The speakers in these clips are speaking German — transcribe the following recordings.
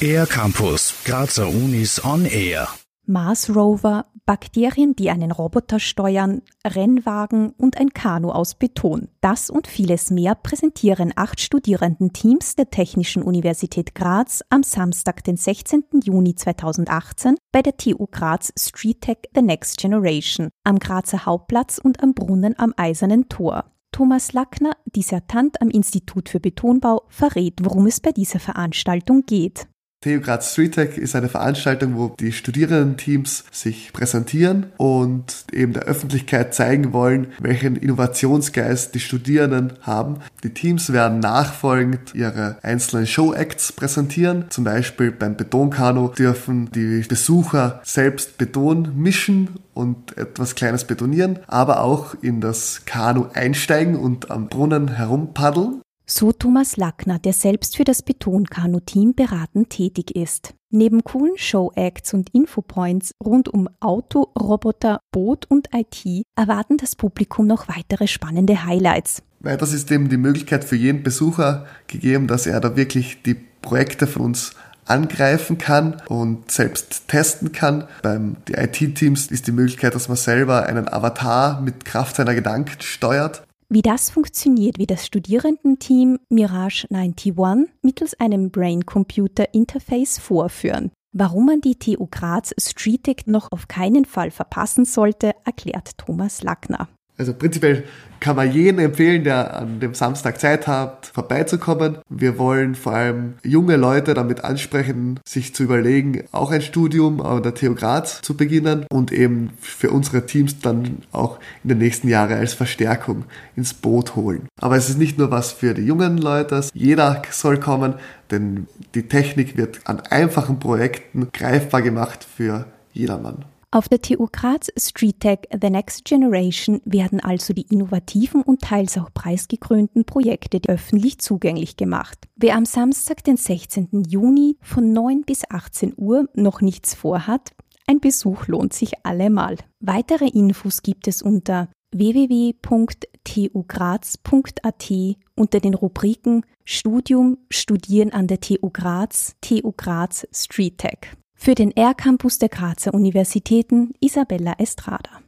Air Campus, Grazer Unis on Air. Mars Rover, Bakterien, die einen Roboter steuern, Rennwagen und ein Kanu aus Beton. Das und vieles mehr präsentieren acht Studierendenteams der Technischen Universität Graz am Samstag, den 16. Juni 2018 bei der TU Graz Street Tech The Next Generation am Grazer Hauptplatz und am Brunnen am Eisernen Tor. Thomas Lackner, Dissertant am Institut für Betonbau, verrät, worum es bei dieser Veranstaltung geht. TU Graz Street Tech ist eine Veranstaltung, wo die Studierendenteams sich präsentieren und eben der Öffentlichkeit zeigen wollen, welchen Innovationsgeist die Studierenden haben. Die Teams werden nachfolgend ihre einzelnen Show-Acts präsentieren. Zum Beispiel beim Betonkano dürfen die Besucher selbst Beton mischen und etwas Kleines betonieren, aber auch in das Kanu einsteigen und am Brunnen herumpaddeln. So Thomas Lackner, der selbst für das Betonkanu-Team beratend tätig ist. Neben coolen Show-Acts und Infopoints rund um Auto, Roboter, Boot und IT erwarten das Publikum noch weitere spannende Highlights. Weil das ist eben die Möglichkeit für jeden Besucher gegeben, dass er da wirklich die Projekte von uns angreifen kann und selbst testen kann. Beim IT-Teams ist die Möglichkeit, dass man selber einen Avatar mit Kraft seiner Gedanken steuert wie das funktioniert, wie das Studierendenteam Mirage 91 mittels einem Brain-Computer-Interface vorführen. Warum man die TU Graz StreetTech noch auf keinen Fall verpassen sollte, erklärt Thomas Lackner. Also prinzipiell kann man jeden empfehlen, der an dem Samstag Zeit hat, vorbeizukommen. Wir wollen vor allem junge Leute damit ansprechen, sich zu überlegen, auch ein Studium an der TU Graz zu beginnen und eben für unsere Teams dann auch in den nächsten Jahren als Verstärkung ins Boot holen. Aber es ist nicht nur was für die jungen Leute, jeder soll kommen, denn die Technik wird an einfachen Projekten greifbar gemacht für jedermann. Auf der TU Graz Street Tech The Next Generation werden also die innovativen und teils auch preisgekrönten Projekte öffentlich zugänglich gemacht. Wer am Samstag, den 16. Juni von 9 bis 18 Uhr noch nichts vorhat, ein Besuch lohnt sich allemal. Weitere Infos gibt es unter www.tugraz.at unter den Rubriken Studium, Studieren an der TU Graz, TU Graz Street Tech. Für den R-Campus der Grazer Universitäten Isabella Estrada.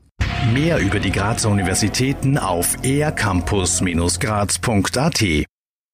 Mehr über die Grazer Universitäten auf ercampus-graz.at